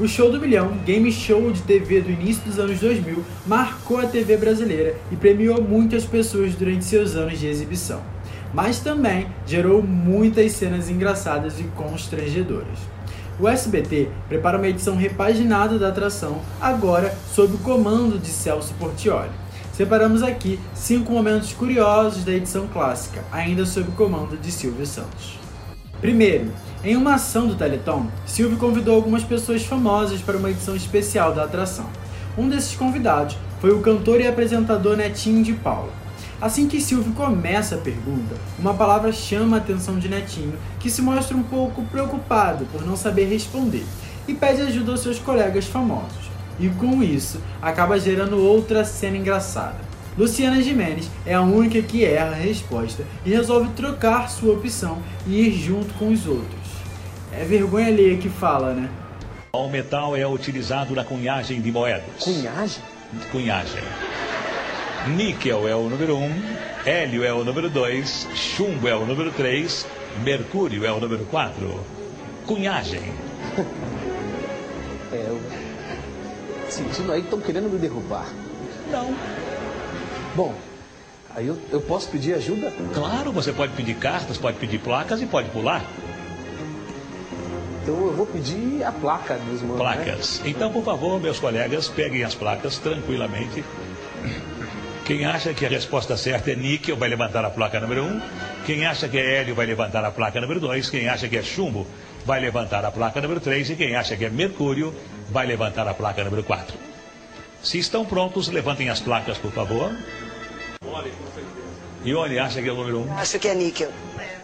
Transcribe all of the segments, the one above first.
O Show do Milhão, game show de TV do início dos anos 2000, marcou a TV brasileira e premiou muitas pessoas durante seus anos de exibição. Mas também gerou muitas cenas engraçadas e constrangedoras. O SBT prepara uma edição repaginada da atração, agora sob o comando de Celso Portioli. Separamos aqui cinco momentos curiosos da edição clássica, ainda sob o comando de Silvio Santos. Primeiro, em uma ação do Teleton, Silvio convidou algumas pessoas famosas para uma edição especial da atração. Um desses convidados foi o cantor e apresentador Netinho de Paula. Assim que Silvio começa a pergunta, uma palavra chama a atenção de Netinho, que se mostra um pouco preocupado por não saber responder e pede ajuda aos seus colegas famosos. E com isso, acaba gerando outra cena engraçada. Luciana Gimenez é a única que erra a resposta e resolve trocar sua opção e ir junto com os outros. É vergonha alheia que fala, né? O metal é utilizado na cunhagem de moedas. Cunhagem? Cunhagem. Níquel é o número 1, um, hélio é o número 2, chumbo é o número 3, mercúrio é o número 4. Cunhagem. é, eu... Sentindo aí que estão querendo me derrubar. Não. Bom, aí eu, eu posso pedir ajuda? Claro, você pode pedir cartas, pode pedir placas e pode pular. Então eu vou pedir a placa mesmo. Né? Placas. Né? Então, por favor, meus colegas, peguem as placas tranquilamente. Quem acha que a resposta certa é níquel vai levantar a placa número 1. Um. Quem acha que é hélio vai levantar a placa número 2. Quem acha que é chumbo vai levantar a placa número 3. E quem acha que é mercúrio vai levantar a placa número 4. Se estão prontos, levantem as placas, por favor. Ione acha que é o número 1? Um. Acho que é níquel.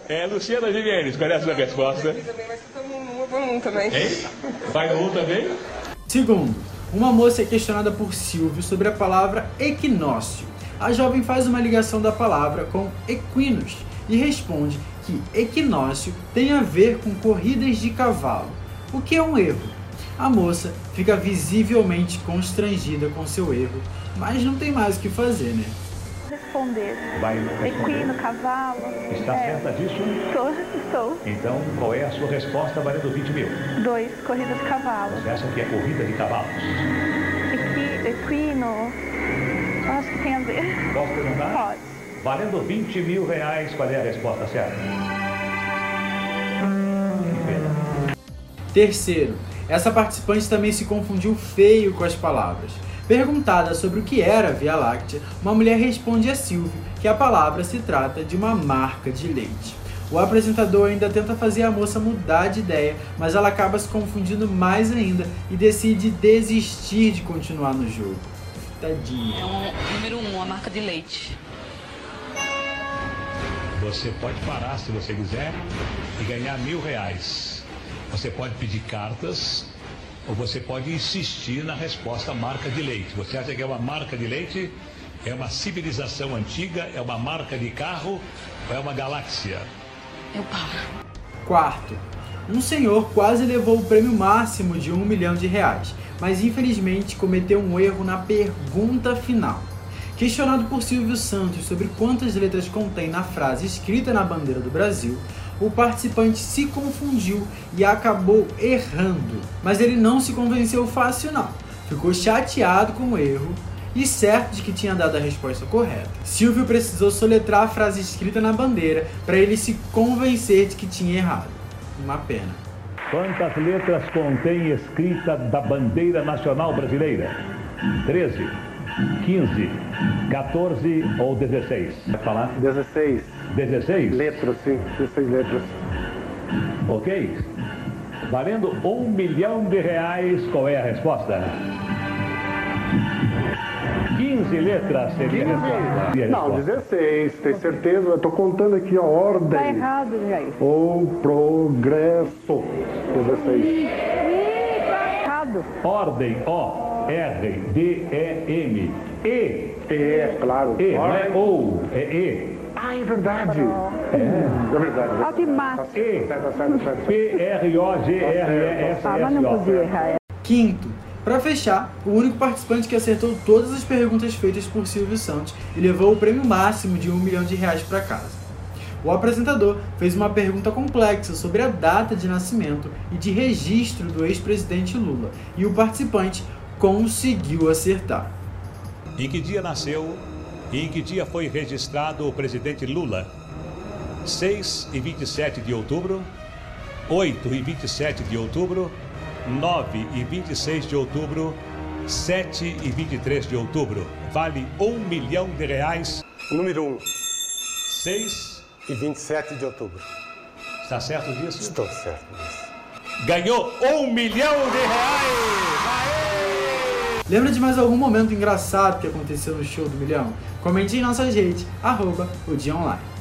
É, Luciana qual é a sua resposta? No 1 também. Hein? Vai no 1 também? Segundo, uma moça é questionada por Silvio sobre a palavra equinócio a jovem faz uma ligação da palavra com equinos e responde que equinócio tem a ver com corridas de cavalo, o que é um erro. A moça fica visivelmente constrangida com seu erro, mas não tem mais o que fazer, né? Responder. Vai responder. Equino, cavalo. Está é. certa disso? Estou, estou. Então, qual é a sua resposta valendo 20 mil? Dois, corrida de cavalo. Você acha que é corrida de cavalos? Equi, equino, Acho que tem a ver. Posso perguntar? Pode. Valendo 20 mil reais, qual é a resposta certa? Terceiro, essa participante também se confundiu feio com as palavras. Perguntada sobre o que era a Via Láctea, uma mulher responde a Silvio que a palavra se trata de uma marca de leite. O apresentador ainda tenta fazer a moça mudar de ideia, mas ela acaba se confundindo mais ainda e decide desistir de continuar no jogo. Tadinha. É um número um, a marca de leite. Você pode parar se você quiser e ganhar mil reais. Você pode pedir cartas ou você pode insistir na resposta marca de leite. Você acha que é uma marca de leite? É uma civilização antiga? É uma marca de carro? Ou é uma galáxia? Eu paro. Quarto, um senhor quase levou o prêmio máximo de um milhão de reais mas infelizmente cometeu um erro na pergunta final. Questionado por Silvio Santos sobre quantas letras contém na frase escrita na bandeira do Brasil, o participante se confundiu e acabou errando. Mas ele não se convenceu fácil não. Ficou chateado com o erro e certo de que tinha dado a resposta correta. Silvio precisou soletrar a frase escrita na bandeira para ele se convencer de que tinha errado. Uma pena. Quantas letras contém escrita da bandeira nacional brasileira? 13, 15, 14 ou 16? Vai falar? 16. 16? Letras, sim. 16 letras. Ok. Valendo um milhão de reais, qual é a resposta? 15 letras seria 15? a resposta. Não, 16, tem certeza? Eu tô contando aqui a ordem. Tá errado, Jair. Ou progresso. 16. tá errado. Ordem, O, R, D, E, M. E. E, claro. E, não é ou, é E. Ah, é verdade. É, é verdade. Automático. E. P, R, O, G, R, E, S, S, O. Ah, mas não podia errar. Quinto, para fechar, o único participante que acertou todas as perguntas feitas por Silvio Santos e levou o prêmio máximo de um milhão de reais para casa. O apresentador fez uma pergunta complexa sobre a data de nascimento e de registro do ex-presidente Lula, e o participante conseguiu acertar. Em que dia nasceu e em que dia foi registrado o presidente Lula? 6 e 27 de outubro, 8 e 27 de outubro, 9 e 26 de outubro, 7 e 23 de outubro. Vale um milhão de reais. Número 1 6. e 27 de outubro. Está certo disso? Estou certo disso. Ganhou um milhão de reais! Lembra de mais algum momento engraçado que aconteceu no show do milhão? Comente em nossas redes, arroba o dia online.